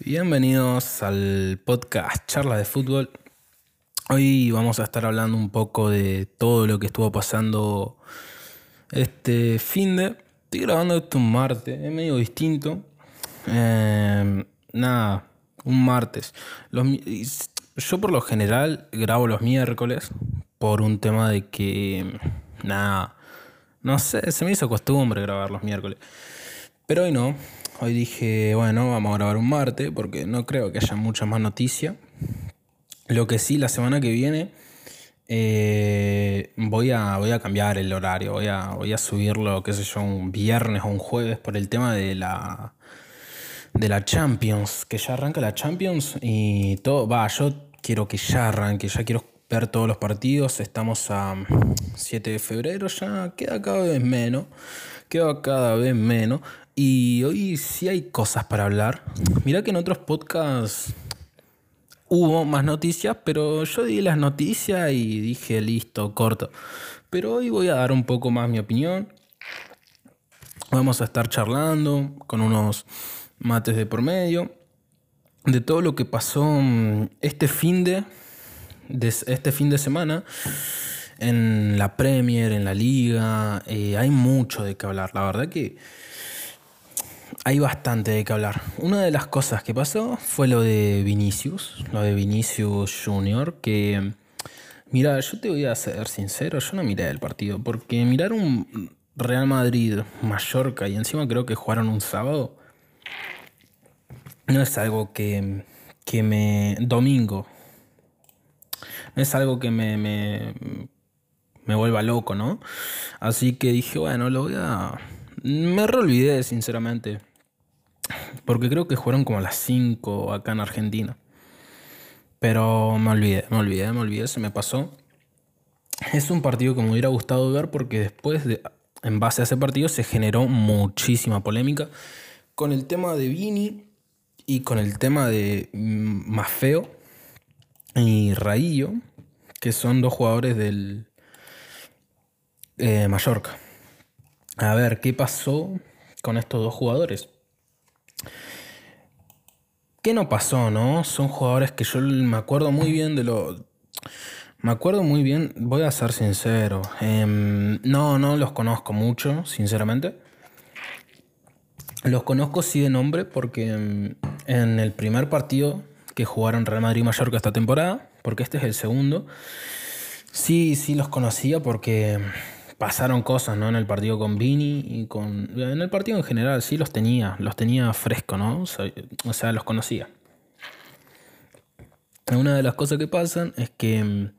Bienvenidos al podcast Charla de Fútbol. Hoy vamos a estar hablando un poco de todo lo que estuvo pasando este fin de. Estoy grabando esto un martes, es medio distinto. Eh, nada, un martes. yo por lo general grabo los miércoles por un tema de que. Nada, no sé, se me hizo costumbre grabar los miércoles. Pero hoy no, Hoy dije, bueno, vamos a grabar un martes porque no creo que haya mucha más noticia. Lo que sí, la semana que viene eh, voy, a, voy a cambiar el horario. Voy a, voy a subirlo, qué sé yo, un viernes o un jueves por el tema de la, de la Champions. Que ya arranca la Champions y todo. Va, yo quiero que ya arranque, ya quiero ver todos los partidos. Estamos a 7 de febrero, ya queda cada vez menos. Queda cada vez menos. Y hoy sí hay cosas para hablar. Mira que en otros podcasts hubo más noticias, pero yo di las noticias y dije listo, corto. Pero hoy voy a dar un poco más mi opinión. Vamos a estar charlando con unos mates de por medio de todo lo que pasó mm, este fin de, este fin de semana en la Premier, en la Liga. Eh, hay mucho de qué hablar. La verdad que hay bastante de qué hablar. Una de las cosas que pasó fue lo de Vinicius, lo de Vinicius Junior, que, mira, yo te voy a ser sincero, yo no miré el partido, porque mirar un Real Madrid, Mallorca y encima creo que jugaron un sábado, no es algo que, que me... Domingo. No es algo que me, me, me vuelva loco, ¿no? Así que dije, bueno, lo voy a me reolvidé, sinceramente. Porque creo que jugaron como a las 5 acá en Argentina. Pero me olvidé, me olvidé, me olvidé, se me pasó. Es un partido que me hubiera gustado ver porque después, de, en base a ese partido, se generó muchísima polémica con el tema de Vini y con el tema de mm, Mafeo y Raillo, que son dos jugadores del eh, Mallorca. A ver, ¿qué pasó con estos dos jugadores? ¿Qué no pasó, no? Son jugadores que yo me acuerdo muy bien de lo... Me acuerdo muy bien, voy a ser sincero. Em, no, no los conozco mucho, sinceramente. Los conozco sí de nombre porque em, en el primer partido que jugaron Real Madrid y Mallorca esta temporada, porque este es el segundo, sí, sí los conocía porque pasaron cosas, ¿no? En el partido con Vini y con... En el partido en general sí los tenía, los tenía fresco, ¿no? O sea, los conocía. Una de las cosas que pasan es que mm,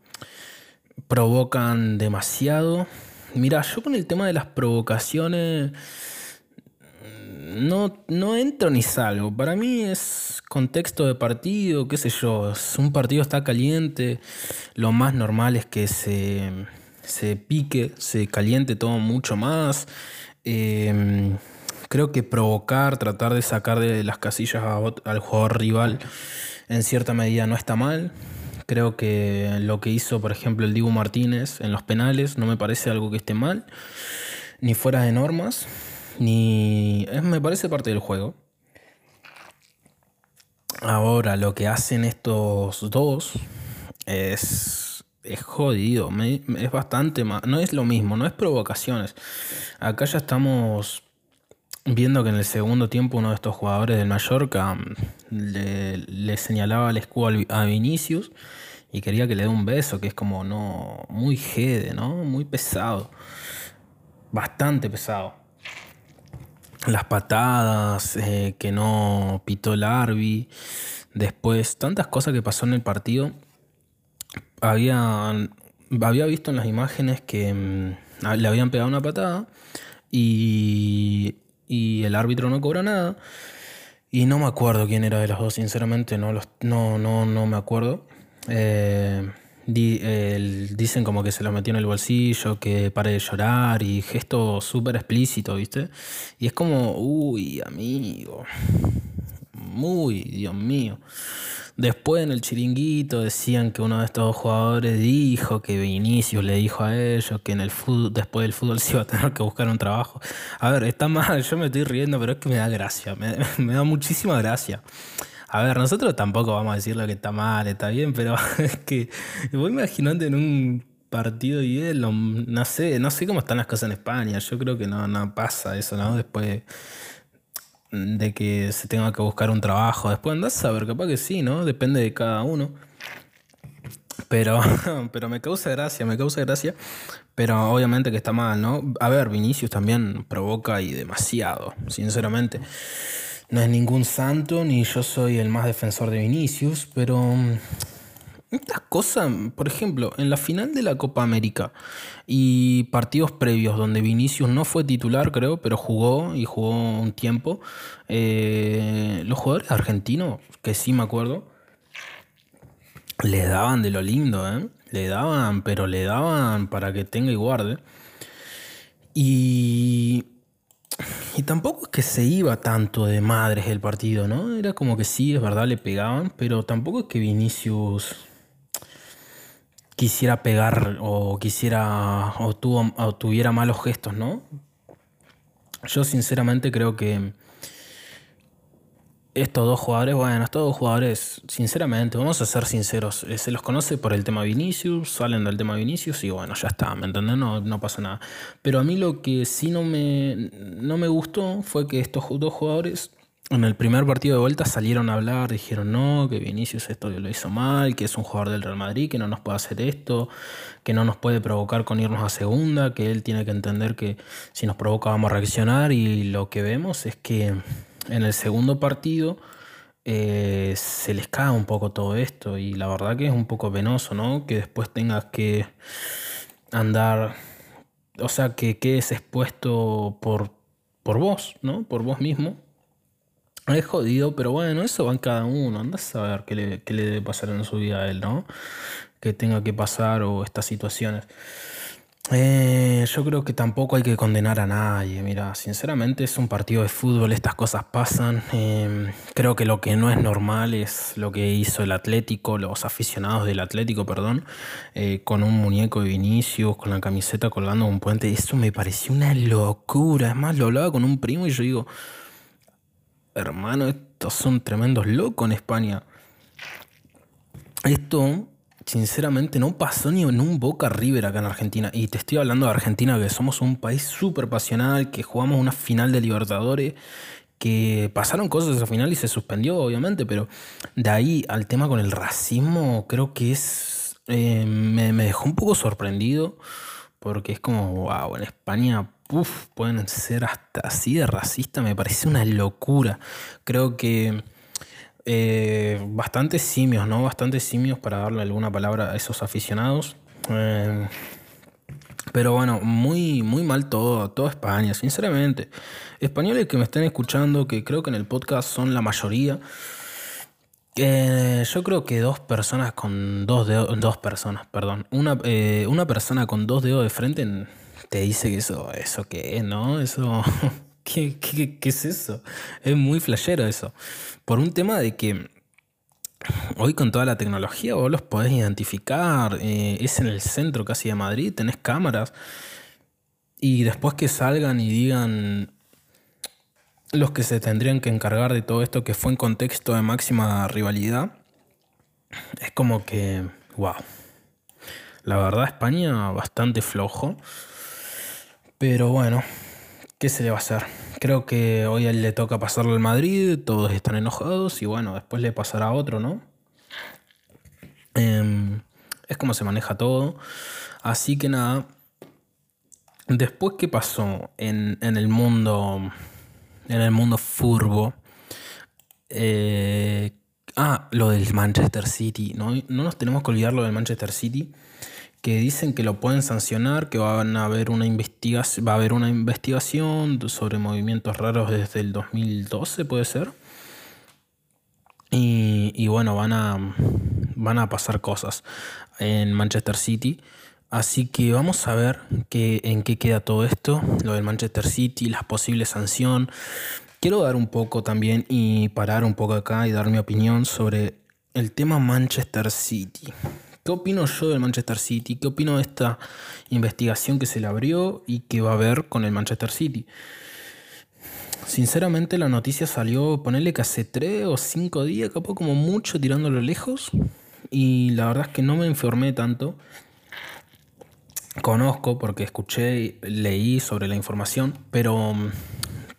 provocan demasiado. Mira, yo con el tema de las provocaciones mm, no, no entro ni salgo. Para mí es contexto de partido, qué sé yo. Un partido está caliente, lo más normal es que se se pique, se caliente todo mucho más. Em, creo que provocar, tratar de sacar de las casillas al jugador rival en cierta medida no está mal. Creo que lo que hizo, por ejemplo, el Dibu Martínez en los penales no me parece algo que esté mal, ni fuera de normas, ni. me parece parte del juego. Ahora, lo que hacen estos dos es es jodido, es bastante más, no es lo mismo, no es provocaciones. Acá ya estamos viendo que en el segundo tiempo uno de estos jugadores del Mallorca mm, le, señalaba el escudo a Vinicius y quería que le dé un beso, que es como no muy jede, ¿no? Muy pesado. Bastante pesado. Las patadas, eh, que no pitó el Arby. Después, tantas cosas que pasó en el partido había, había visto en las imágenes que mm, le habían pegado una patada y, y el árbitro no cobra nada. Y no me acuerdo quién era de los dos, sinceramente, no, los, no, no, no me acuerdo. Eh, dicen como que se lo metió en el bolsillo, que pare de llorar y gesto súper explícito, ¿viste? Y es como, uy, amigo, muy, Dios mío. Después en el chiringuito decían que uno de estos jugadores dijo que Vinicius le dijo a ellos que en el fútbol, después del fútbol se iba a tener que buscar un trabajo. A ver, está mal, yo me estoy riendo, pero es que me da gracia, me, da muchísima gracia. A ver, nosotros tampoco vamos a decir lo que está mal, está bien, pero es que vos imaginate en un partido y él, no sé, no sé cómo están las cosas en España. Yo creo que no, no pasa eso, ¿no? Después de que se tenga que buscar un trabajo. Después andás a ver, capaz que sí, ¿no? Depende de cada uno. Pero, pero me causa gracia, me causa gracia. Pero obviamente que está mal, ¿no? A ver, Vinicius también provoca y demasiado, sinceramente. No es ningún santo, ni yo soy el más defensor de Vinicius, pero mm, estas cosas, por ejemplo, en la final de la Copa América y partidos previos donde Vinicius no fue titular, creo, pero jugó y jugó un tiempo, eh, los jugadores argentinos, que sí me acuerdo, le daban de lo lindo, ¿eh? Le daban, pero le daban para que tenga y guarde. Y, y tampoco es que se iba tanto de madres el partido, ¿no? Era como que sí, es verdad, le pegaban, pero tampoco es que Vinicius quisiera pegar o quisiera o, tuvo, o tuviera malos gestos, ¿no? Yo sinceramente creo que estos dos jugadores, bueno, estos dos jugadores, sinceramente, vamos a ser sinceros, eh, se los conoce por el tema Vinicius, salen del tema Vinicius y bueno, ya está, ¿me entendés? No, no pasa nada. Pero a mí lo que sí no me, no me gustó fue que estos dos jugadores en el primer partido de vuelta salieron a hablar, dijeron no, que Vinicius esto lo hizo mal, que es un jugador del Real Madrid, que no nos puede hacer esto, que no nos puede provocar con irnos a segunda, que él tiene que entender que si nos provoca vamos a reaccionar y lo que vemos es que en el segundo partido eh, se les cae un poco todo esto y la verdad que es un poco penoso, ¿no? Que después tengas que andar, o sea, que quedes expuesto por, por vos, ¿no? Por vos mismo. Es jodido, pero bueno, eso va en cada uno. Anda a saber qué le, qué le debe pasar en su vida a él, ¿no? Que tenga que pasar o estas situaciones. Eh, yo creo que tampoco hay que condenar a nadie. Mira, sinceramente es un partido de fútbol, estas cosas pasan. Em, creo que lo que no es normal es lo que hizo el Atlético, los aficionados del Atlético, perdón, eh, con un muñeco de Vinicius, con la camiseta colgando un puente. Eso me pareció una locura. Es más, lo hablaba con un primo y yo digo, hermano, estos son tremendos locos en España. Esto sinceramente no pasó ni en un Boca River acá en Argentina. Y te estoy hablando de Argentina, que somos un país súper pasional, que jugamos una final de Libertadores, que pasaron cosas esa final y se suspendió, obviamente, pero de ahí al tema con el racismo, creo que es. Eh, me, dejó un poco sorprendido, porque es como, wow, en España. Pueden ser hasta así de racista, me parece una locura. Creo que eh, bastantes simios, ¿no? Bastantes simios para darle alguna palabra a esos aficionados. Eh, pero bueno, muy, muy mal todo, toda España, sinceramente. Españoles que me estén escuchando, que creo que en el podcast son la mayoría. yo creo que dos personas con dos dedos, dos personas, perdón, una, eh, una persona con dos dedos de frente te dice eso, eso qué ¿no? Eso ¿Qué, es eso? Es muy flashero eso. Por un tema de que hoy con toda la tecnología vos los podés identificar. Eh, es en el centro casi de Madrid, tenés cámaras. Y después que salgan y digan los que se tendrían que encargar de todo esto que fue en contexto de máxima rivalidad, es como que, wow. La verdad España bastante flojo. Pero bueno, ¿Qué se le va a hacer? Creo que hoy a él le toca pasarlo al Madrid, todos están enojados y bueno, después le pasará a otro, ¿no? Em, es como se maneja todo. Así que nada. Después, ¿qué pasó en, el mundo. En el mundo furbo? Eh, ah, lo del Manchester City. ¿no? no nos tenemos que olvidar lo del Manchester City que dicen que lo pueden sancionar, que van a haber una va a haber una investigación sobre movimientos raros desde el 2012, puede ser. Y, bueno, van a, van a pasar cosas en Manchester City. Así que vamos a ver qué, en qué queda todo esto, lo del Manchester City, las posibles sanción. Quiero dar un poco también y parar un poco acá y dar mi opinión sobre el tema Manchester City. ¿Qué opino yo del Manchester City? ¿Qué opino de esta investigación que se le abrió y que va a haber con el Manchester City? sinceramente la noticia salió, ponerle que hace tres o cinco días, capaz como mucho tirándolo lejos. Y la verdad es que no me informé tanto. Conozco porque escuché, leí sobre la información, pero mm,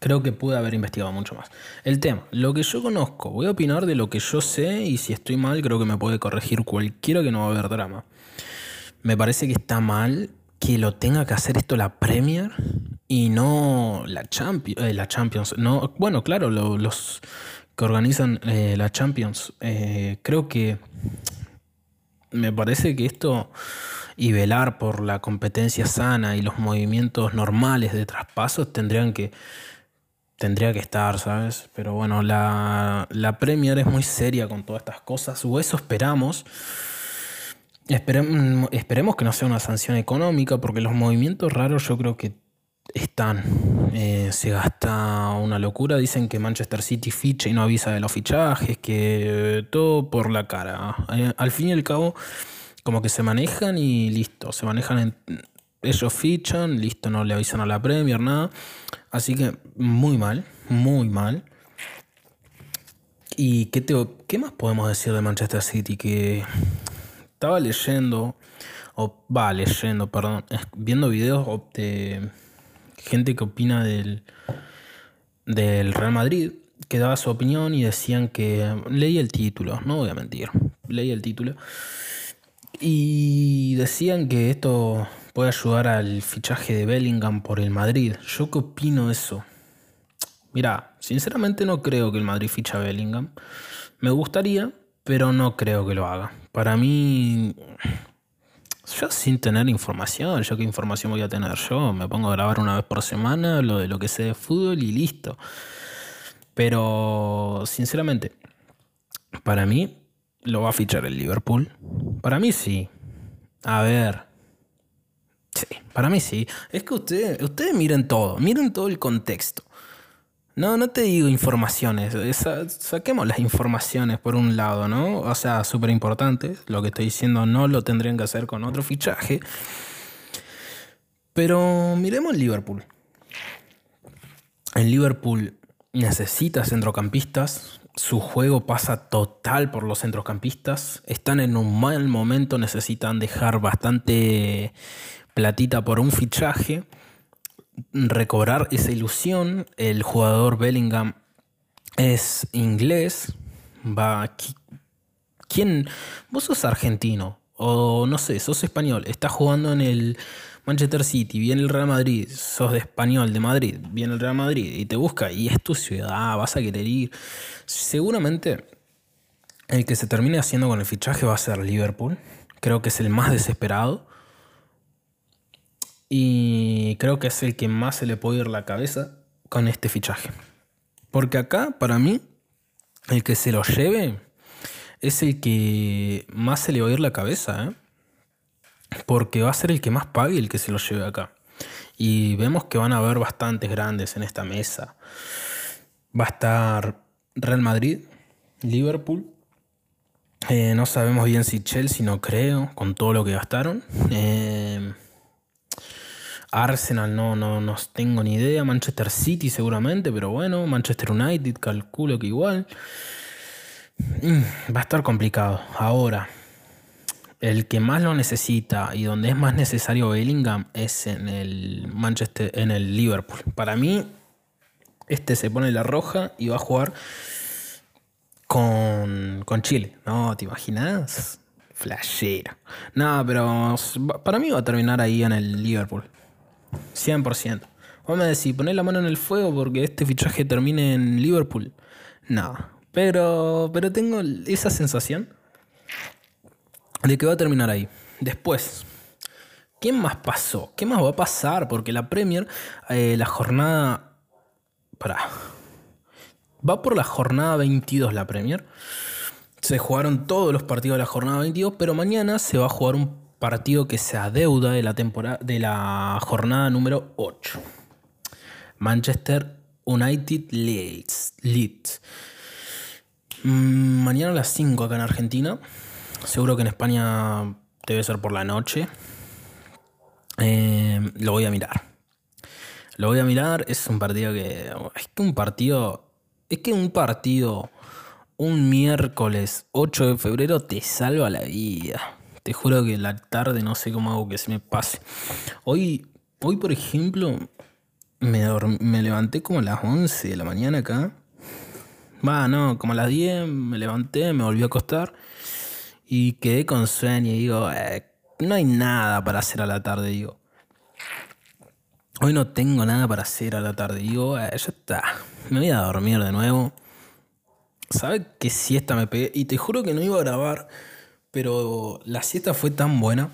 creo que pude haber investigado mucho más. El tema, lo que yo conozco, voy a opinar de lo que yo sé y si estoy mal creo que me puede corregir cualquiera que no va a haber drama. Me parece que está mal que lo tenga que hacer esto la Premier y no la Champions. Eh, la Champions. No, bueno, claro, los que organizan eh, la Champions. Eh, creo que me parece que esto y velar por la competencia sana y los movimientos normales de traspasos tendrían que tendría que estar, ¿sabes? Pero bueno, la, la Premier es muy seria con todas estas cosas, o eso esperamos. esperemos que no sea una sanción económica, porque los movimientos raros yo creo que están. Eh, se gasta una locura. Dicen que Manchester City ficha y no avisa de los fichajes, que todo por la cara. Eh, al fin y al cabo, como que se manejan y listo. Se manejan en. Ellos fichan, listo, no le avisan a la Premier, nada. Así que muy mal, muy mal. ¿Y qué, te, qué más podemos decir de Manchester City? Que estaba leyendo, o va leyendo, perdón, viendo videos de gente que opina del, del Real Madrid, que daba su opinión y decían que leí el título, no voy a mentir, leí el título. Y decían que esto puede ayudar al fichaje de Bellingham por el Madrid. ¿Yo qué opino de eso? Mira, sinceramente no creo que el Madrid ficha a Bellingham. Me gustaría, pero no creo que lo haga. Para mí, yo sin tener información, yo qué información voy a tener yo, me pongo a grabar una vez por semana lo de lo que sé de fútbol y listo. Pero sinceramente, para mí lo va a fichar el Liverpool. Para mí sí. A ver. Sí, para mí sí. Es que ustedes, ustedes miren todo, miren todo el contexto. No, no te digo informaciones. saquemos las informaciones por un lado, ¿no? O sea, súper importante. Lo que estoy diciendo no lo tendrían que hacer con otro fichaje. Pero miremos el Liverpool. El Liverpool necesita centrocampistas. Su juego pasa total por los centrocampistas. Están en un mal momento. Necesitan dejar bastante platita por un fichaje recobrar esa ilusión. El jugador Bellingham es inglés. Va. ¿Quién? Vos sos argentino. O no sé, sos español. Estás jugando en el Manchester City. Viene el Real Madrid. Sos de español de Madrid. Viene el Real Madrid y te busca. Y es tu ciudad. Vas a querer ir. Seguramente el que se termine haciendo con el fichaje va a ser Liverpool. Creo que es el más desesperado. Y creo que es el que más se le puede ir la cabeza con este fichaje. Porque acá, para mí, el que se lo lleve es el que más se le va a ir la cabeza. ¿eh? Porque va a ser el que más pague el que se lo lleve acá. Y vemos que van a haber bastantes grandes en esta mesa. Va a estar Real Madrid, Liverpool. Eh, no sabemos bien si Chelsea, no creo, con todo lo que gastaron. Eh, Arsenal no, no, no tengo ni idea. Manchester City seguramente, pero bueno. Manchester United calculo que igual. Mm, va a estar complicado. Ahora, el que más lo necesita y donde es más necesario Bellingham es en el Manchester, en el Liverpool. Para mí, este se pone la roja y va a jugar con, con Chile. No, ¿te imaginas? Flashera. No, pero para mí va a terminar ahí en el Liverpool. 100%. Vos me decís, poner la mano en el fuego porque este fichaje termine en Liverpool. No. Pero, pero tengo esa sensación de que va a terminar ahí. Después, ¿qué más pasó? ¿Qué más va a pasar? Porque la Premier, eh, la jornada... Para. Va por la jornada 22 la Premier. Se jugaron todos los partidos de la jornada 22, pero mañana se va a jugar un partido que se adeuda de la, temporada, de la jornada número 8. Manchester United Leeds. Leeds. Mm, mañana a las 5 acá en Argentina. Seguro que en España debe ser por la noche. Eh, lo voy a mirar. Lo voy a mirar, es un partido que. Es que un partido. Es que un partido. Un miércoles 8 de febrero te salva la vida. Te juro que la tarde no sé cómo hago que se me pase. Hoy, hoy por ejemplo, me, me levanté como a las 11 de la mañana acá. Va, no, como a las 10 me levanté, me volví a acostar y quedé con sueño y digo, eh, no hay nada para hacer a la tarde, digo. Hoy no tengo nada para hacer a la tarde, digo, eh, ya está, me voy a dormir de nuevo. ¿Sabes qué siesta me pegué? Y te juro que no iba a grabar, pero la siesta fue tan buena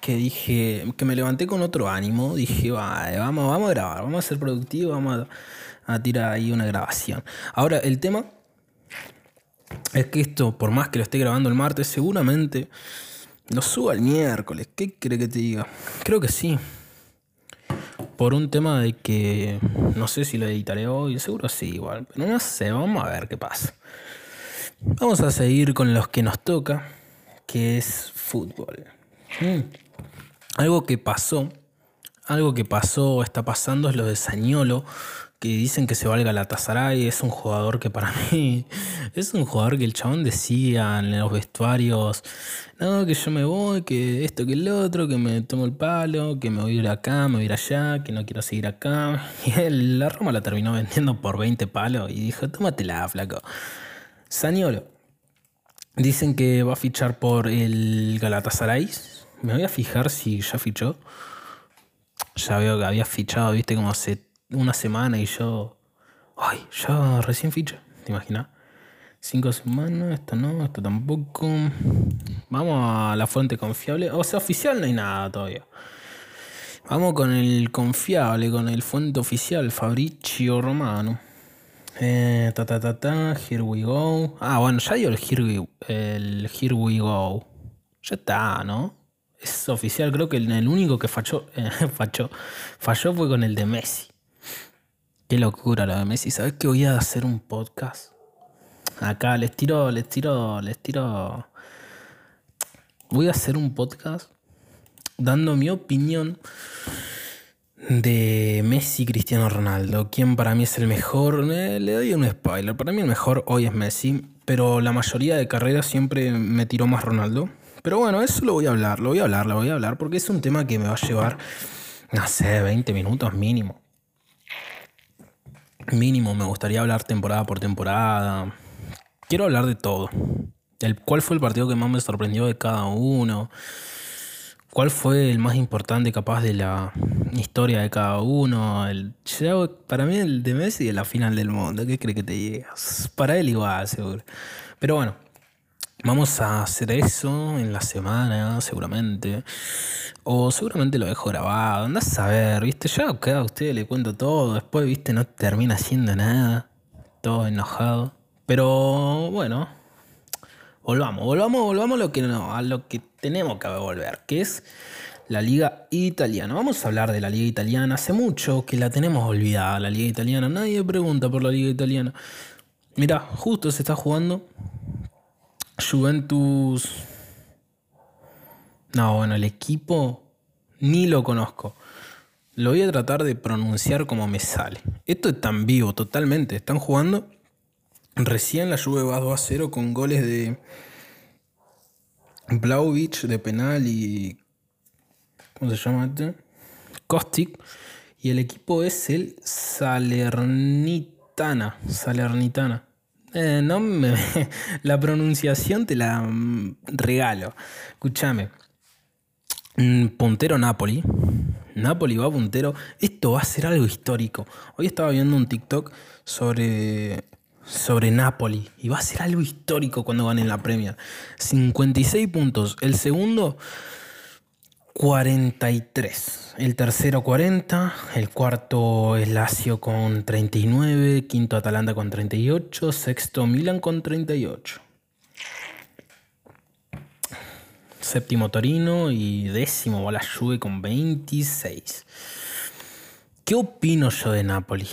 que dije, que me levanté con otro ánimo, dije, vamos, vamos a grabar, vamos a ser productivos, vamos a tirar ahí una grabación. Ahora, el tema es que esto, por más que lo esté grabando el martes, seguramente lo suba el miércoles. ¿Qué cree que te diga? Creo que sí. Por un tema de que no sé si lo editaré hoy, seguro sí igual, pero no sé, vamos a ver qué pasa. Vamos a seguir con los que nos toca, que es fútbol. Mm. Algo que pasó, algo que pasó, está pasando es lo de Sañolo, que dicen que se valga la Tazaray, es un jugador que para mí es un jugador que el chabón decía en los vestuarios, no, que yo me voy, que esto, que el otro, que me tomo el palo, que me voy a ir acá, me voy a ir allá, que no quiero seguir acá. Y él, la Roma la terminó vendiendo por 20 palos y dijo, tómatela, flaco. Sañolo. Dicen que va a fichar por el Galatasaray, me voy a fijar si ya fichó. Ya veo que había fichado, viste, como hace una semana y yo. Ay, ya recién ficha, ¿te imaginas? Cinco semanas, esto no, esto tampoco. Vamos a la fuente confiable. O sea, oficial no hay nada todavía. Vamos con el confiable, con el fuente oficial, Fabricio Romano. Eh, ta ta ta ta, here we go. Ah, bueno, ya dio el here el here we go. Ya está, ¿no? es oficial, creo que el único que falló, falló, falló fue con el de Messi. Qué locura lo de Messi. ¿Sabes que voy a hacer un podcast? Acá les tiro, les tiro, les tiro. Voy a hacer un podcast dando mi opinión de Messi Cristiano Ronaldo. ¿Quién para mí es el mejor? Eh, le doy un spoiler. Para mí el mejor hoy es Messi. Pero la mayoría de carreras siempre me tiró más Ronaldo. Pero bueno, eso lo voy a hablar, lo voy a hablar, lo voy a hablar, porque es un tema que me va a llevar, no sé, 20 minutos mínimo. Mínimo, me gustaría hablar temporada por temporada. Quiero hablar de todo. El, ¿Cuál fue el partido que más me sorprendió de cada uno? ¿Cuál fue el más importante capaz de la historia de cada uno? El, para mí el de Messi es la final del mundo. ¿Qué cree que te llegas? Para él igual, seguro. Pero bueno, Vamos a hacer eso en la semana, seguramente. O seguramente lo dejo grabado. Andás a ver, ¿viste? Ya a usted le cuento todo. Después, ¿viste? No termina haciendo nada. Todo enojado. Pero bueno. Volvamos, volvamos, volvamos a lo que no, a lo que tenemos que volver, que es la liga italiana. Vamos a hablar de la liga italiana. Hace mucho que la tenemos olvidada, la liga italiana. Nadie pregunta por la liga italiana. Mira, justo se está jugando Juventus. No, bueno, el equipo ni lo conozco. Lo voy a tratar de pronunciar como me sale. Esto es tan vivo, totalmente. Están jugando. Recién la Juve va 2 a 0 con goles de Blauvich de penal y. ¿Cómo se llama este? Kostic. Y el equipo es el Salernitana. Salernitana. Eh, no me, la pronunciación te la mm, regalo. Escúchame. Mm, puntero Napoli. Napoli va puntero. Esto va a ser algo histórico. Hoy estaba viendo un TikTok sobre, sobre Napoli. Y va a ser algo histórico cuando van en la Premier. 56 puntos. El segundo 43. El tercero 40. El cuarto es Lazio con 39. Quinto Atalanta con 38. Sexto Milan con 38. Séptimo Torino y décimo la Juve con 26. ¿Qué opino yo de Napoli?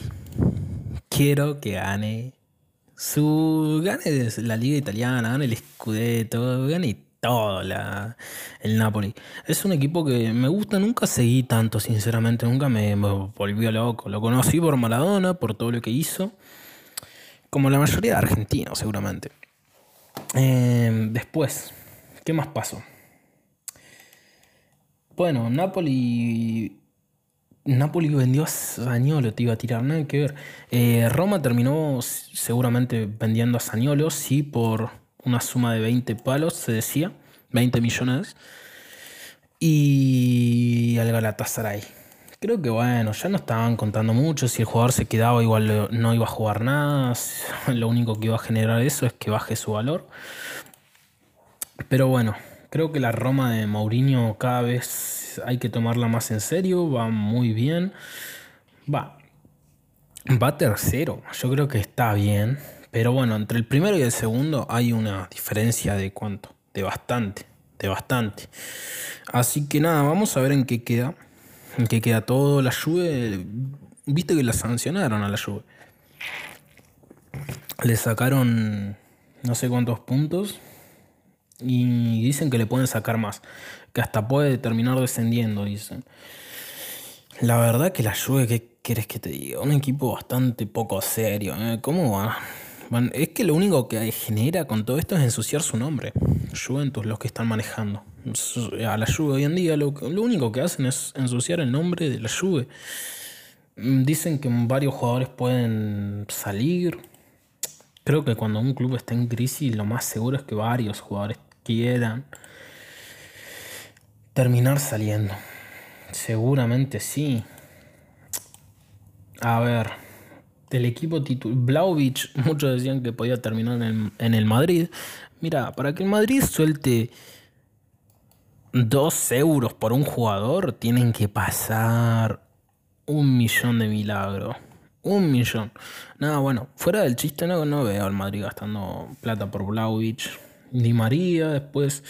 Quiero que gane su gane la liga italiana, gane el Scudetto, gane todo la, el Napoli. Es un equipo que me gusta, nunca seguí tanto, sinceramente, nunca me, volvió loco. Lo conocí por Maradona, por todo lo que hizo, como la mayoría de argentinos, seguramente. Em, después, ¿qué más pasó? Bueno, Napoli. Napoli vendió a Zaniolo, te iba a tirar, nada que ver. Eh, Roma terminó seguramente vendiendo a Zaniolo, sí, por una suma de 20 palos, se decía, 20 millones. Y al Galatasaray. Creo que bueno, ya no estaban contando mucho. Si el jugador se quedaba, igual no iba a jugar nada. Lo único que iba a generar eso es que baje su valor. Pero bueno, creo que la Roma de Mourinho cada vez hay que tomarla más en serio. Va muy bien. Va. Va tercero. Yo creo que está bien. Pero bueno, entre el primero y el segundo hay una diferencia de cuánto, de bastante, de bastante. Así que nada, vamos a ver en qué queda. En qué queda todo. La Juve, viste que la sancionaron a la Juve. Le sacaron no sé cuántos puntos y dicen que le pueden sacar más, que hasta puede terminar descendiendo, dicen. La verdad que la Juve, ¿qué quieres que te diga? Un equipo bastante poco serio. ¿eh? ¿Cómo va? Es que lo único que genera con todo esto es ensuciar su nombre. Juventus, los que están manejando. A la Juve hoy en día lo, único que hacen es ensuciar el nombre de la Juve. Mm, dicen que varios jugadores pueden salir. Creo que cuando un club está en crisis, lo más seguro es que varios jugadores quieran terminar saliendo. Seguramente sí. A ver, del equipo titular. Blaovic, muchos decían que podía terminar en el, Madrid. Mira, para que el Madrid suelte 2 euros por un jugador, tienen que pasar un millón de milagros. Un millón. Nada, bueno, fuera del chiste, no, no veo al Madrid gastando plata por Blaovic. Ni María, después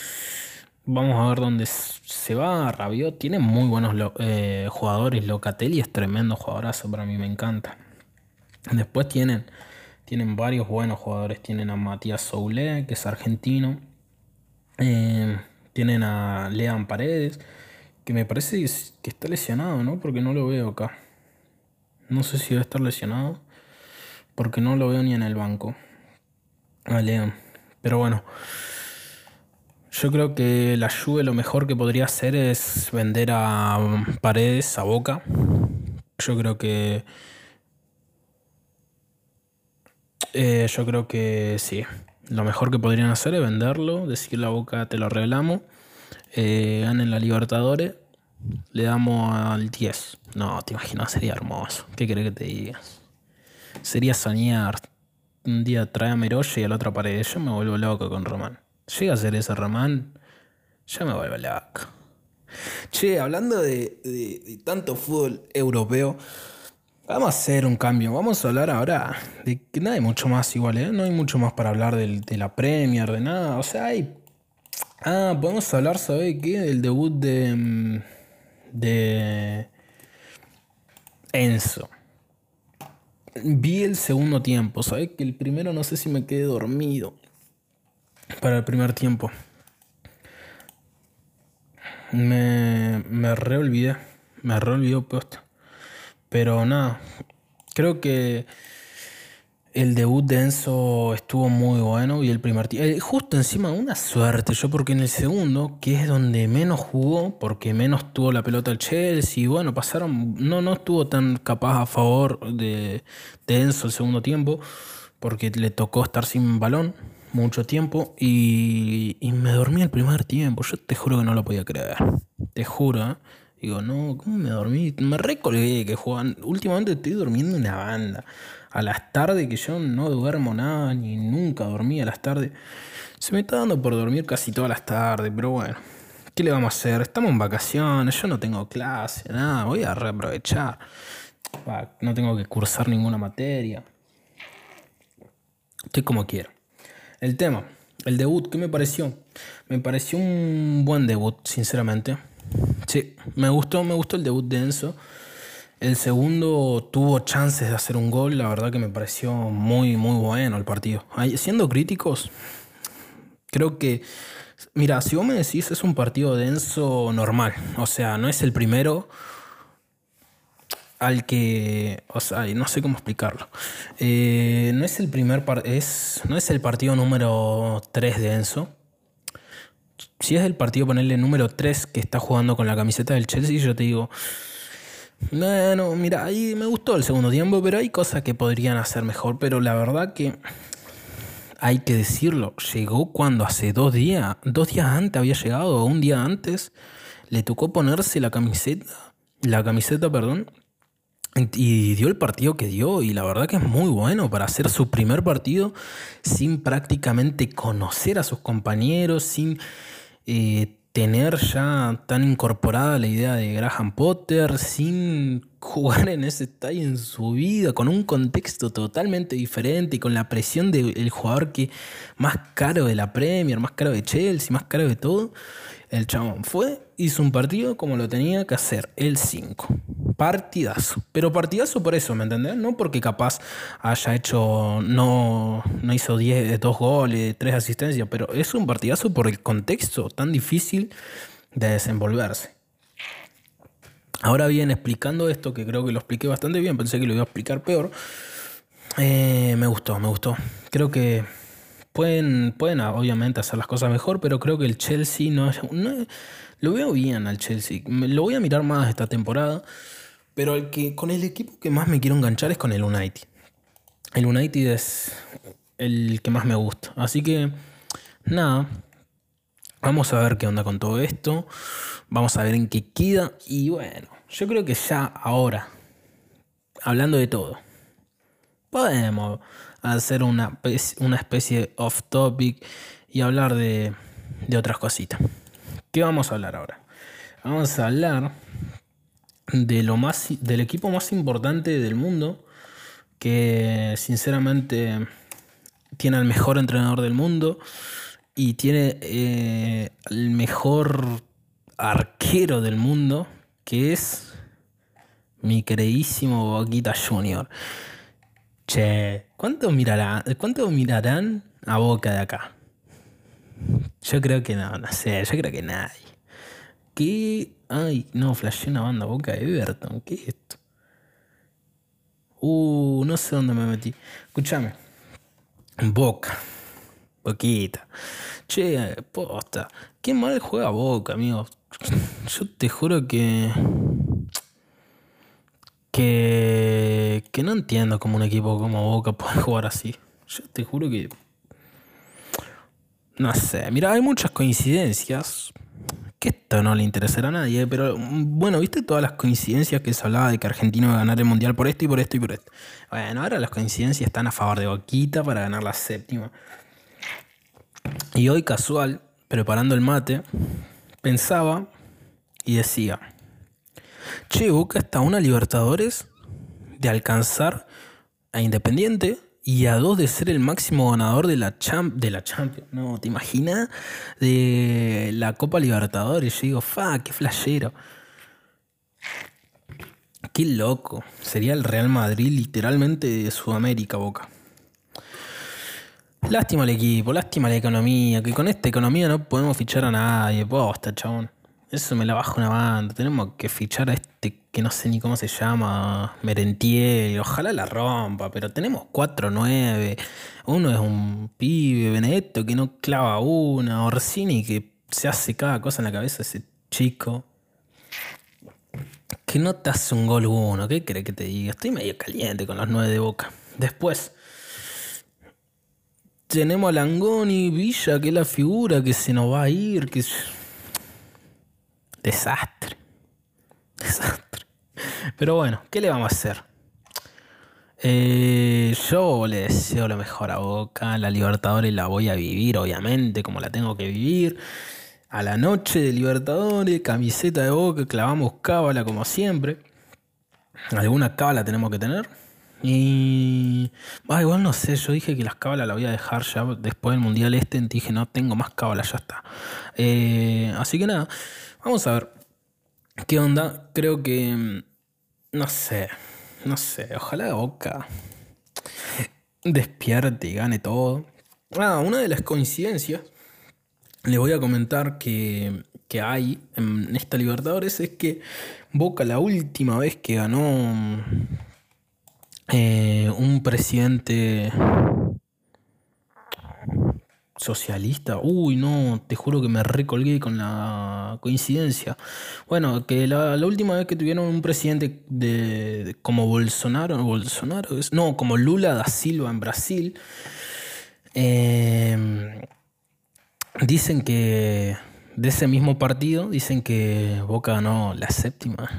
vamos a ver dónde se va. Rabiot tiene muy buenos eh, jugadores. Locatelli es tremendo jugadorazo, para mí me encanta. Después tienen, tienen varios buenos jugadores. Tienen a Matías Soule, que es argentino. Eh, tienen a Lean Paredes, que me parece que está lesionado, ¿no? Porque no lo veo acá. No sé si va a estar lesionado. Porque no lo veo ni en el banco. A Lean. Pero bueno. Yo creo que la Juve lo mejor que podría hacer es vender a Paredes a Boca. Yo creo que eh, yo creo que sí. Lo mejor que podrían hacer es venderlo, decir la boca te lo arreglamos, eh, ganen la Libertadores, le damos al 10. No, te imaginas, sería hermoso. ¿Qué querés que te digas? Sería soñar. Un día trae a Meroche y a la otra pared. Yo me vuelvo loco con Román. Llega a ser ese Román, yo me vuelvo loco. Che, hablando de tanto fútbol europeo, Vamos a hacer un cambio. Vamos a hablar ahora de que nada hay mucho más igual, ¿eh? No hay mucho más para hablar de la Premier, de nada. O sea, hay. Ah, podemos hablar, ¿sabes qué? Del debut de. Mm, de. Enzo. Vi el segundo tiempo, ¿sabes? Que el primero no sé si me quedé dormido. Para el primer tiempo. Me, me reolvidé. Me reolvidó puesto. Pero nada, creo que el debut de Enzo estuvo muy bueno y el primer. Eh, justo encima, una suerte yo, porque en el segundo, que es donde menos jugó, porque menos tuvo la pelota el Chelsea, y bueno, pasaron. No, no estuvo tan capaz a favor de, de Enzo el segundo tiempo, porque le tocó estar sin balón mucho tiempo y, y me dormí el primer tiempo. Yo te juro que no lo podía creer. Te juro, ¿eh? Digo, no, ¿cómo me dormí? Me recolgué que juegan. Últimamente estoy durmiendo una banda. A las tardes que yo no duermo nada, ni nunca dormí a las tardes. Se me está dando por dormir casi todas las tardes, pero bueno. ¿Qué le vamos a hacer? Estamos en vacaciones, yo no tengo clase, nada, voy a reaprovechar. No tengo que cursar ninguna materia. Estoy como quiero. El tema, el debut, ¿qué me pareció? Me pareció un buen debut, sinceramente. Sí, me gustó, me gustó el debut de Enzo. El segundo tuvo chances de hacer un gol, la verdad que me pareció muy, muy bueno el partido. Siendo críticos, creo que Mira, si vos me decís es un partido denso normal, o sea, no es el primero al que, o sea, no sé cómo explicarlo. Eh, no es el primer no es el partido número 3 de Enzo. Si es el partido ponerle número 3 que está jugando con la camiseta del Chelsea, yo te digo, bueno, mira, ahí me gustó el segundo tiempo, pero hay cosas que podrían hacer mejor, pero la verdad que hay que decirlo, llegó cuando hace dos días, dos días antes había llegado, o un día antes, le tocó ponerse la camiseta, la camiseta, perdón, y dio el partido que dio y la verdad que es muy bueno para hacer su primer partido sin prácticamente conocer a sus compañeros, sin eh, tener ya tan incorporada la idea de Graham Potter, sin jugar en ese estadio en su vida, con un contexto totalmente diferente y con la presión del jugador que más caro de la Premier, más caro de Chelsea, más caro de todo. El chabón fue, hizo un partido como lo tenía que hacer, el 5. Partidazo. Pero partidazo por eso, ¿me entendés? No porque capaz haya hecho, no, no hizo 10, 2 goles, 3 asistencias, pero es un partidazo por el contexto tan difícil de desenvolverse. Ahora bien, explicando esto, que creo que lo expliqué bastante bien, pensé que lo iba a explicar peor. Eh, me gustó, me gustó. Creo que Pueden, pueden ah, obviamente hacer las cosas mejor, pero creo que el Chelsea no lo veo bien al Chelsea. Lo voy a mirar más esta temporada. Pero el que, con el equipo que más me quiero enganchar es con el United. El United es el que más me gusta. Así que, nada. Vamos a ver qué onda con todo esto. Vamos a ver en qué queda. Y bueno, yo creo que ya ahora, hablando de todo, podemos hacer una, una especie off topic y hablar de, de otras cositas. ¿Qué vamos a hablar ahora? Vamos a hablar de lo más, del equipo más importante del mundo, que sinceramente tiene al mejor entrenador del mundo y tiene eh, el mejor arquero del mundo, que es mi queridísimo Boquita Junior. Che, ¿cuánto mirarán, ¿cuánto mirarán a Boca de acá? Yo creo que no, no sé, yo creo que nadie. ¿Qué? Ay, no, flashé una banda Boca de Everton, ¿qué es esto? Uh, no sé dónde me metí. Escúchame. Boca. Boquita. Che, posta. Qué mal juega Boca, amigo. Yo te juro que que, que no entiendo cómo un equipo como Boca puede jugar así. Yo te juro que... No sé, mira, hay muchas coincidencias. Que esto no le interesará a nadie, pero bueno, ¿viste todas las coincidencias que se hablaba de que Argentina iba a ganar el Mundial por esto y por esto y por esto? Bueno, ahora las coincidencias están a favor de Boquita para ganar la séptima. Y hoy casual, preparando el mate, pensaba y decía, Che, Boca está a una Libertadores de alcanzar a Independiente y a dos de ser el máximo ganador de la, champ de la Champions. No, ¿te imaginas? De la Copa Libertadores. Yo digo, fa, qué flashero. Qué loco. Sería el Real Madrid literalmente de Sudamérica, Boca. Lástima el equipo, lástima la economía, que con esta economía no podemos fichar a nadie. Posta, chabón. Eso me la baja una banda. Tenemos que fichar a este que no sé ni cómo se llama, Merentiel. Ojalá la rompa, pero tenemos 4-9. Uno es un pibe, Benedetto, que no clava una. Orsini, que se hace cada cosa en la cabeza ese chico. Que no te hace un gol uno. ¿Qué crees que te diga? Estoy medio caliente con los 9 de boca. Después. Tenemos a Langoni, Villa, que es la figura que se nos va a ir, que Desastre. Desastre. Pero bueno, ¿qué le vamos a hacer? Eh, yo le deseo lo mejor a Boca. La Libertadores la voy a vivir, obviamente, como la tengo que vivir. A la noche de Libertadores, camiseta de Boca, clavamos cábala como siempre. Alguna cábala tenemos que tener. Y. Ah, igual no sé, yo dije que las cábalas la voy a dejar ya después del Mundial Este. Dije, no tengo más cábalas, ya está. Eh, así que nada. Vamos a ver. ¿Qué onda? Creo que. Mm, no sé. No sé. Ojalá Boca despierte y gane todo. Ah, una de las coincidencias les voy a comentar que, hay en esta Libertadores es que Boca la última vez que ganó eh, un presidente socialista. Uy, no, te juro que me recolgué con la coincidencia. Bueno, que la, última vez que tuvieron un presidente de, como Bolsonaro, Bolsonaro es, no, como Lula da Silva en Brasil, eh, dicen que de ese mismo partido, dicen que Boca ganó la séptima.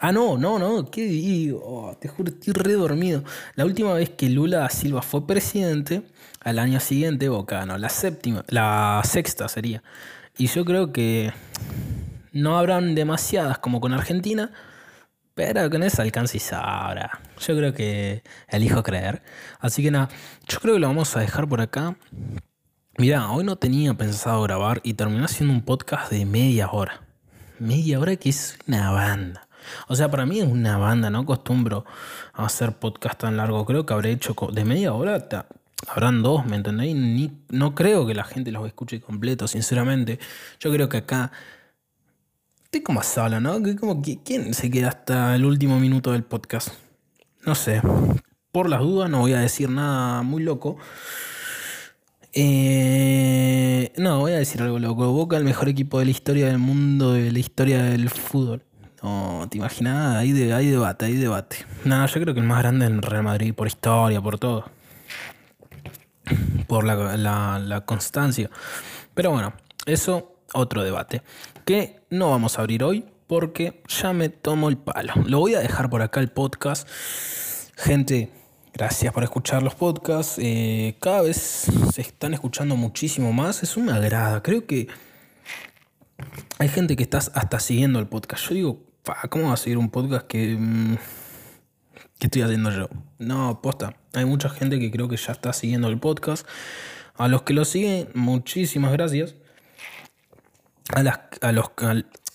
Ah, no, no, no, ¿qué digo? Te juro, estoy re dormido. La última vez que Lula da Silva fue presidente, al año siguiente Boca ganó la séptima, la sexta sería. Y yo creo que no habrán demasiadas como con Argentina, pero con esa alcance y sabrá. Yo creo que elijo creer. Así que nada, yo creo que lo vamos a dejar por acá. Mirá, hoy no tenía pensado grabar y terminé haciendo un podcast de media hora. Media hora que es una banda. O sea, para mí es una banda, no acostumbro a hacer podcast tan largo. Creo que habré hecho de media hora, habrán dos, ¿me entendéis? No creo que la gente los escuche completo, sinceramente. Yo creo que acá estoy como a sala, ¿no? Como, ¿Quién se queda hasta el último minuto del podcast? No sé. Por las dudas no voy a decir nada muy loco. Eh, no, voy a decir algo loco. Boca el mejor equipo de la historia del mundo, de la historia del fútbol. No, te imaginas, hay, de, hay debate, hay debate. Nada, yo creo que el más grande en Real Madrid, por historia, por todo. Por la, constancia. Pero bueno, eso, otro debate. Que no vamos a abrir hoy porque ya me tomo el palo. Lo voy a dejar por acá el podcast. Gente, gracias por escuchar los podcasts. Eh, cada vez se están escuchando muchísimo más. Eso me agrada. Creo que hay gente que está hasta siguiendo el podcast. Yo digo, ¿cómo va a seguir un podcast que, mm, que estoy haciendo yo? No, posta. Hay mucha gente que creo que ya está siguiendo el podcast. A los que lo siguen, muchísimas gracias. A, las, a, los,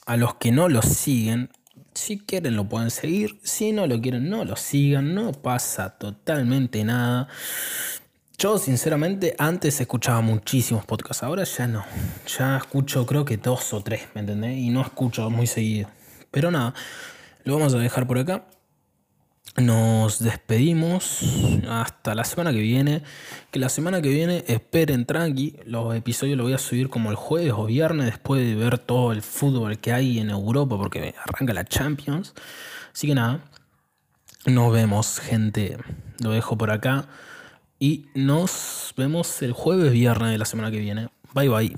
a, los que no lo siguen, si quieren lo pueden seguir. Si no lo quieren, no lo sigan. No pasa totalmente nada. Yo, sinceramente, antes escuchaba muchísimos podcasts. Ahora ya no. Ya escucho, creo que dos o tres, ¿me entendés? Y no escucho muy seguido. Pero nada, lo vamos a dejar por acá. Nos despedimos hasta la semana que viene. Que la semana que viene esperen tranqui. Los episodios los voy a subir como el jueves o viernes después de ver todo el fútbol que hay en Europa porque arranca la Champions. Así que nada, nos vemos gente. Lo dejo por acá. Y nos vemos el jueves viernes de la semana que viene. Bye bye.